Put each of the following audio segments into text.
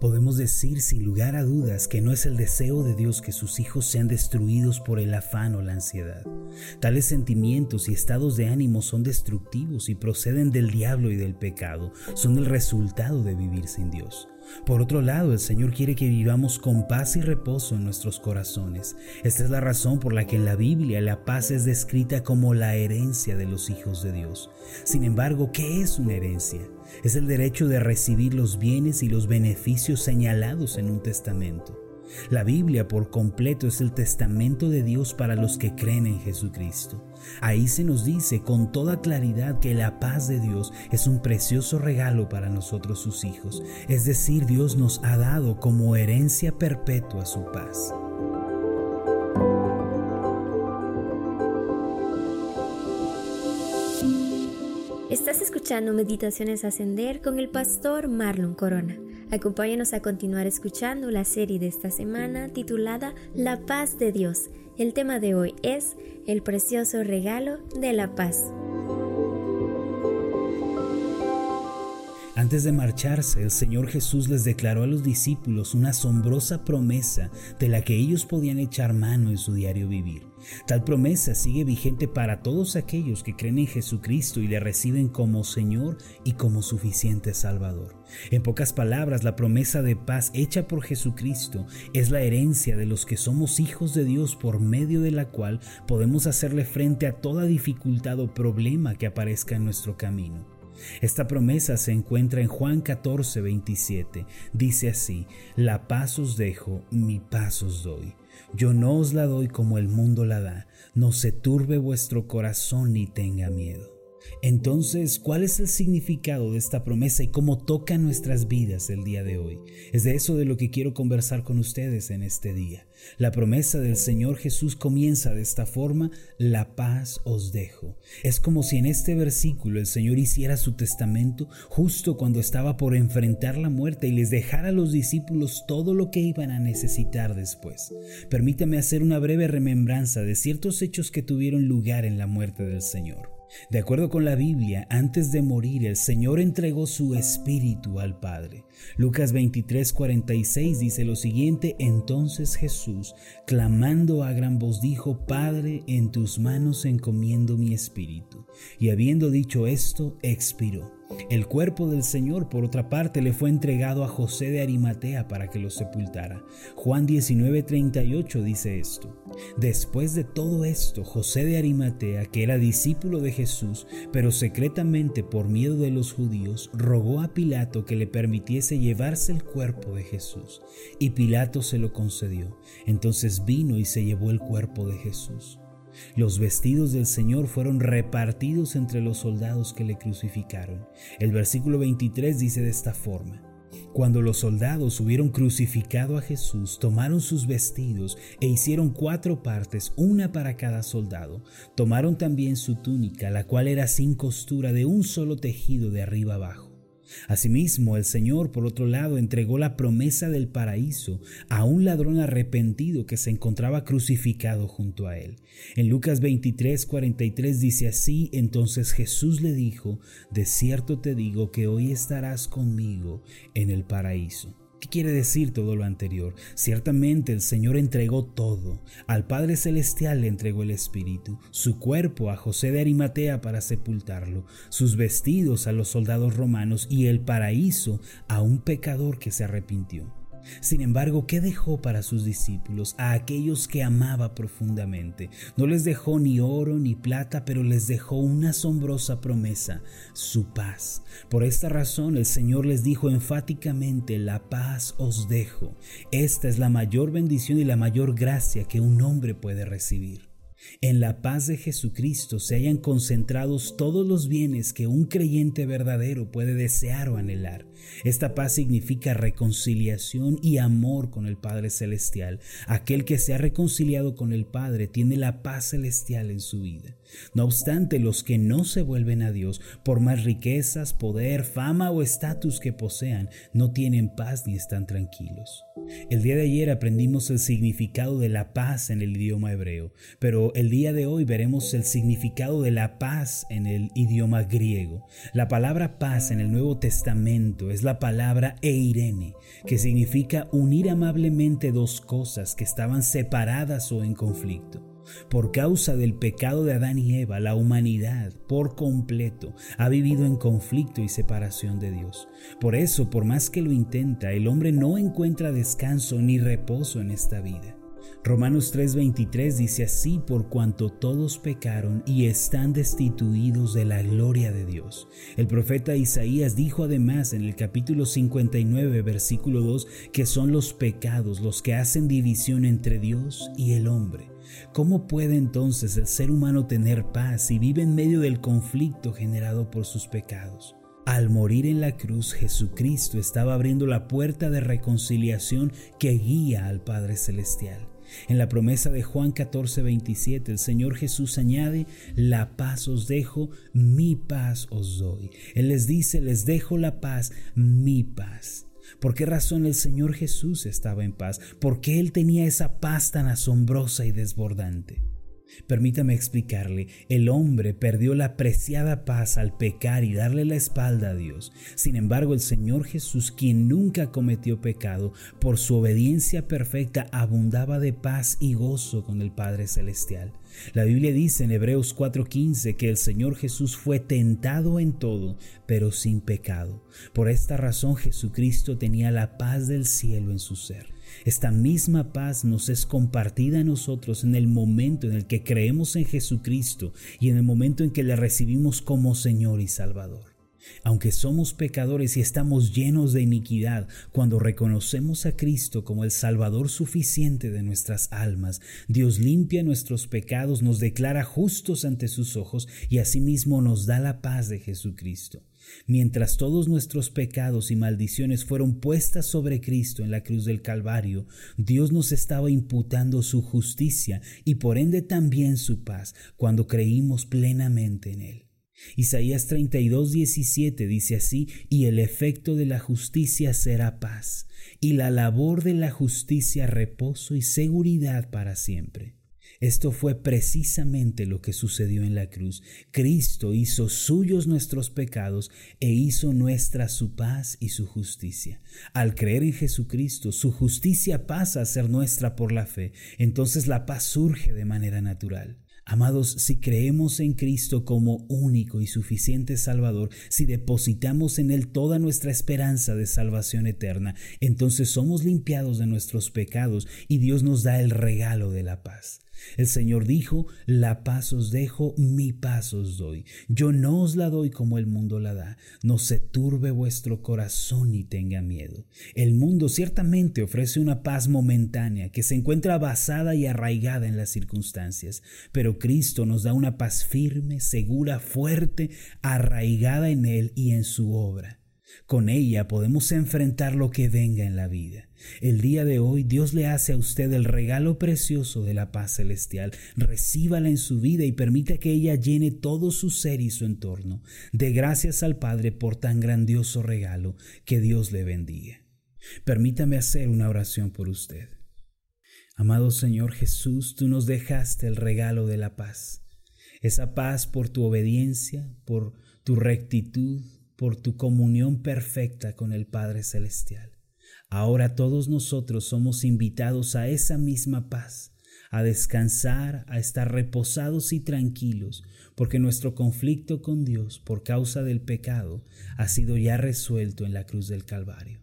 Podemos decir sin lugar a dudas que no es el deseo de Dios que sus hijos sean destruidos por el afán o la ansiedad. Tales sentimientos y estados de ánimo son destructivos y proceden del diablo y del pecado, son el resultado de vivir sin Dios. Por otro lado, el Señor quiere que vivamos con paz y reposo en nuestros corazones. Esta es la razón por la que en la Biblia la paz es descrita como la herencia de los hijos de Dios. Sin embargo, ¿qué es una herencia? Es el derecho de recibir los bienes y los beneficios señalados en un testamento. La Biblia por completo es el testamento de Dios para los que creen en Jesucristo. Ahí se nos dice con toda claridad que la paz de Dios es un precioso regalo para nosotros sus hijos. Es decir, Dios nos ha dado como herencia perpetua su paz. Escuchando Meditaciones Ascender con el pastor Marlon Corona. Acompáñanos a continuar escuchando la serie de esta semana titulada La paz de Dios. El tema de hoy es el precioso regalo de la paz. Antes de marcharse, el Señor Jesús les declaró a los discípulos una asombrosa promesa de la que ellos podían echar mano en su diario vivir. Tal promesa sigue vigente para todos aquellos que creen en Jesucristo y le reciben como Señor y como suficiente Salvador. En pocas palabras, la promesa de paz hecha por Jesucristo es la herencia de los que somos hijos de Dios por medio de la cual podemos hacerle frente a toda dificultad o problema que aparezca en nuestro camino. Esta promesa se encuentra en Juan 14, 27. Dice así, la paz os dejo, mi paz os doy. Yo no os la doy como el mundo la da, no se turbe vuestro corazón ni tenga miedo. Entonces, ¿cuál es el significado de esta promesa y cómo toca nuestras vidas el día de hoy? Es de eso de lo que quiero conversar con ustedes en este día. La promesa del Señor Jesús comienza de esta forma, la paz os dejo. Es como si en este versículo el Señor hiciera su testamento justo cuando estaba por enfrentar la muerte y les dejara a los discípulos todo lo que iban a necesitar después. Permítame hacer una breve remembranza de ciertos hechos que tuvieron lugar en la muerte del Señor. De acuerdo con la Biblia, antes de morir el Señor entregó su espíritu al Padre. Lucas 23:46 dice lo siguiente, entonces Jesús, clamando a gran voz, dijo, Padre, en tus manos encomiendo mi espíritu. Y habiendo dicho esto, expiró. El cuerpo del Señor, por otra parte, le fue entregado a José de Arimatea para que lo sepultara. Juan 19:38 dice esto. Después de todo esto, José de Arimatea, que era discípulo de Jesús, pero secretamente por miedo de los judíos, rogó a Pilato que le permitiese llevarse el cuerpo de Jesús. Y Pilato se lo concedió. Entonces vino y se llevó el cuerpo de Jesús. Los vestidos del Señor fueron repartidos entre los soldados que le crucificaron. El versículo 23 dice de esta forma. Cuando los soldados hubieron crucificado a Jesús, tomaron sus vestidos e hicieron cuatro partes, una para cada soldado. Tomaron también su túnica, la cual era sin costura, de un solo tejido de arriba abajo. Asimismo, el Señor, por otro lado, entregó la promesa del paraíso a un ladrón arrepentido que se encontraba crucificado junto a él. En Lucas 23, 43 dice así, entonces Jesús le dijo, de cierto te digo que hoy estarás conmigo en el paraíso. ¿Qué quiere decir todo lo anterior? Ciertamente el Señor entregó todo. Al Padre Celestial le entregó el Espíritu, su cuerpo a José de Arimatea para sepultarlo, sus vestidos a los soldados romanos y el paraíso a un pecador que se arrepintió. Sin embargo, ¿qué dejó para sus discípulos, a aquellos que amaba profundamente? No les dejó ni oro ni plata, pero les dejó una asombrosa promesa, su paz. Por esta razón el Señor les dijo enfáticamente, la paz os dejo. Esta es la mayor bendición y la mayor gracia que un hombre puede recibir. En la paz de Jesucristo se hayan concentrados todos los bienes que un creyente verdadero puede desear o anhelar. Esta paz significa reconciliación y amor con el Padre Celestial. Aquel que se ha reconciliado con el Padre tiene la paz celestial en su vida. No obstante, los que no se vuelven a Dios, por más riquezas, poder, fama o estatus que posean, no tienen paz ni están tranquilos. El día de ayer aprendimos el significado de la paz en el idioma hebreo, pero el día de hoy veremos el significado de la paz en el idioma griego. La palabra paz en el Nuevo Testamento es la palabra eirene, que significa unir amablemente dos cosas que estaban separadas o en conflicto. Por causa del pecado de Adán y Eva, la humanidad por completo ha vivido en conflicto y separación de Dios. Por eso, por más que lo intenta, el hombre no encuentra descanso ni reposo en esta vida. Romanos 3:23 dice así, por cuanto todos pecaron y están destituidos de la gloria de Dios. El profeta Isaías dijo además en el capítulo 59, versículo 2, que son los pecados los que hacen división entre Dios y el hombre. ¿Cómo puede entonces el ser humano tener paz si vive en medio del conflicto generado por sus pecados? Al morir en la cruz, Jesucristo estaba abriendo la puerta de reconciliación que guía al Padre Celestial. En la promesa de Juan 14, 27, el Señor Jesús añade, la paz os dejo, mi paz os doy. Él les dice, les dejo la paz, mi paz. ¿Por qué razón el Señor Jesús estaba en paz? ¿Por qué Él tenía esa paz tan asombrosa y desbordante? Permítame explicarle, el hombre perdió la preciada paz al pecar y darle la espalda a Dios. Sin embargo, el Señor Jesús, quien nunca cometió pecado, por su obediencia perfecta abundaba de paz y gozo con el Padre Celestial. La Biblia dice en Hebreos 4:15 que el Señor Jesús fue tentado en todo, pero sin pecado. Por esta razón Jesucristo tenía la paz del cielo en su ser. Esta misma paz nos es compartida a nosotros en el momento en el que creemos en Jesucristo y en el momento en que le recibimos como Señor y Salvador. Aunque somos pecadores y estamos llenos de iniquidad, cuando reconocemos a Cristo como el Salvador suficiente de nuestras almas, Dios limpia nuestros pecados, nos declara justos ante sus ojos y asimismo nos da la paz de Jesucristo. Mientras todos nuestros pecados y maldiciones fueron puestas sobre Cristo en la cruz del Calvario, Dios nos estaba imputando su justicia y por ende también su paz cuando creímos plenamente en Él. Isaías 32, 17 dice así, y el efecto de la justicia será paz, y la labor de la justicia reposo y seguridad para siempre. Esto fue precisamente lo que sucedió en la cruz. Cristo hizo suyos nuestros pecados e hizo nuestra su paz y su justicia. Al creer en Jesucristo, su justicia pasa a ser nuestra por la fe. Entonces la paz surge de manera natural. Amados, si creemos en Cristo como único y suficiente Salvador, si depositamos en Él toda nuestra esperanza de salvación eterna, entonces somos limpiados de nuestros pecados y Dios nos da el regalo de la paz. El Señor dijo, la paz os dejo, mi paz os doy. Yo no os la doy como el mundo la da. No se turbe vuestro corazón ni tenga miedo. El mundo ciertamente ofrece una paz momentánea que se encuentra basada y arraigada en las circunstancias, pero Cristo nos da una paz firme, segura, fuerte, arraigada en Él y en su obra. Con ella podemos enfrentar lo que venga en la vida. El día de hoy Dios le hace a usted el regalo precioso de la paz celestial. Recíbala en su vida y permita que ella llene todo su ser y su entorno. De gracias al Padre por tan grandioso regalo. Que Dios le bendiga. Permítame hacer una oración por usted. Amado Señor Jesús, tú nos dejaste el regalo de la paz. Esa paz por tu obediencia, por tu rectitud, por tu comunión perfecta con el Padre Celestial. Ahora todos nosotros somos invitados a esa misma paz, a descansar, a estar reposados y tranquilos, porque nuestro conflicto con Dios por causa del pecado ha sido ya resuelto en la cruz del Calvario.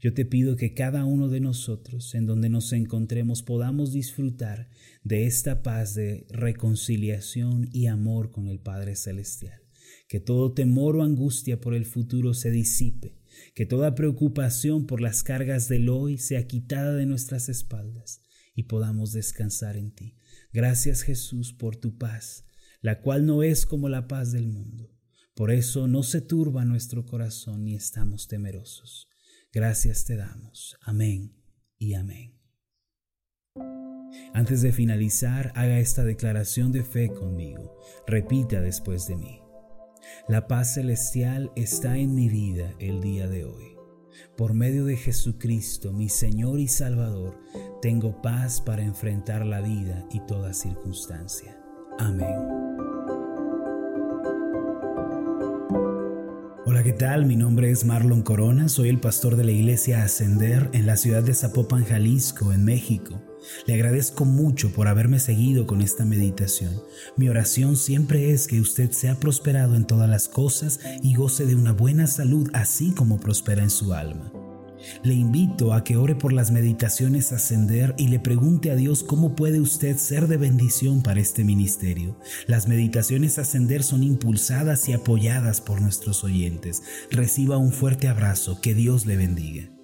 Yo te pido que cada uno de nosotros, en donde nos encontremos, podamos disfrutar de esta paz de reconciliación y amor con el Padre Celestial que todo temor o angustia por el futuro se disipe, que toda preocupación por las cargas del hoy sea quitada de nuestras espaldas y podamos descansar en ti. Gracias Jesús por tu paz, la cual no es como la paz del mundo. Por eso no se turba nuestro corazón ni estamos temerosos. Gracias te damos. Amén y amén. Antes de finalizar, haga esta declaración de fe conmigo. Repita después de mí. La paz celestial está en mi vida el día de hoy. Por medio de Jesucristo, mi Señor y Salvador, tengo paz para enfrentar la vida y toda circunstancia. Amén. Hola, ¿qué tal? Mi nombre es Marlon Corona, soy el pastor de la iglesia Ascender en la ciudad de Zapopan, Jalisco, en México. Le agradezco mucho por haberme seguido con esta meditación. Mi oración siempre es que usted sea prosperado en todas las cosas y goce de una buena salud así como prospera en su alma. Le invito a que ore por las meditaciones ascender y le pregunte a Dios cómo puede usted ser de bendición para este ministerio. Las meditaciones ascender son impulsadas y apoyadas por nuestros oyentes. Reciba un fuerte abrazo, que Dios le bendiga.